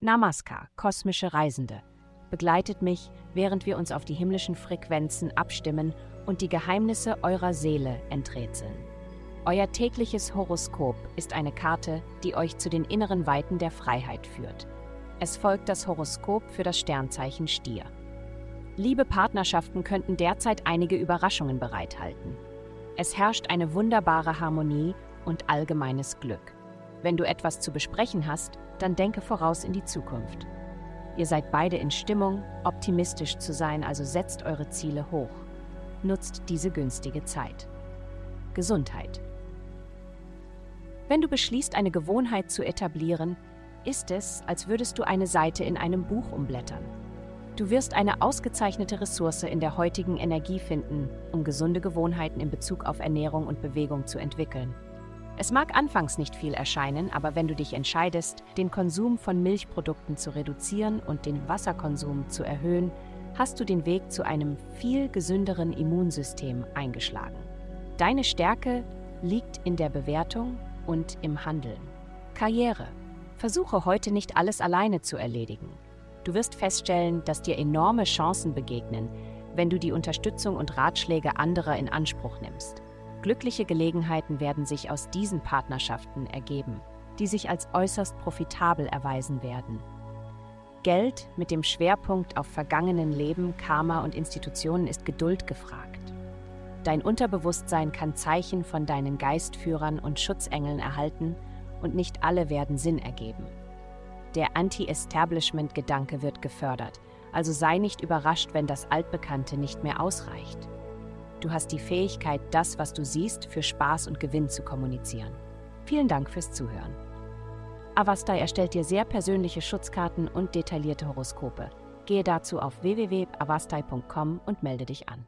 Namaskar, kosmische Reisende. Begleitet mich, während wir uns auf die himmlischen Frequenzen abstimmen und die Geheimnisse eurer Seele enträtseln. Euer tägliches Horoskop ist eine Karte, die euch zu den inneren Weiten der Freiheit führt. Es folgt das Horoskop für das Sternzeichen Stier. Liebe Partnerschaften könnten derzeit einige Überraschungen bereithalten. Es herrscht eine wunderbare Harmonie und allgemeines Glück. Wenn du etwas zu besprechen hast, dann denke voraus in die Zukunft. Ihr seid beide in Stimmung, optimistisch zu sein, also setzt eure Ziele hoch. Nutzt diese günstige Zeit. Gesundheit. Wenn du beschließt, eine Gewohnheit zu etablieren, ist es, als würdest du eine Seite in einem Buch umblättern. Du wirst eine ausgezeichnete Ressource in der heutigen Energie finden, um gesunde Gewohnheiten in Bezug auf Ernährung und Bewegung zu entwickeln. Es mag anfangs nicht viel erscheinen, aber wenn du dich entscheidest, den Konsum von Milchprodukten zu reduzieren und den Wasserkonsum zu erhöhen, hast du den Weg zu einem viel gesünderen Immunsystem eingeschlagen. Deine Stärke liegt in der Bewertung und im Handeln. Karriere. Versuche heute nicht alles alleine zu erledigen. Du wirst feststellen, dass dir enorme Chancen begegnen, wenn du die Unterstützung und Ratschläge anderer in Anspruch nimmst. Glückliche Gelegenheiten werden sich aus diesen Partnerschaften ergeben, die sich als äußerst profitabel erweisen werden. Geld mit dem Schwerpunkt auf vergangenen Leben, Karma und Institutionen ist Geduld gefragt. Dein Unterbewusstsein kann Zeichen von deinen Geistführern und Schutzengeln erhalten und nicht alle werden Sinn ergeben. Der Anti-Establishment-Gedanke wird gefördert, also sei nicht überrascht, wenn das Altbekannte nicht mehr ausreicht. Du hast die Fähigkeit, das, was du siehst, für Spaß und Gewinn zu kommunizieren. Vielen Dank fürs Zuhören. Avastai erstellt dir sehr persönliche Schutzkarten und detaillierte Horoskope. Gehe dazu auf www.avastai.com und melde dich an.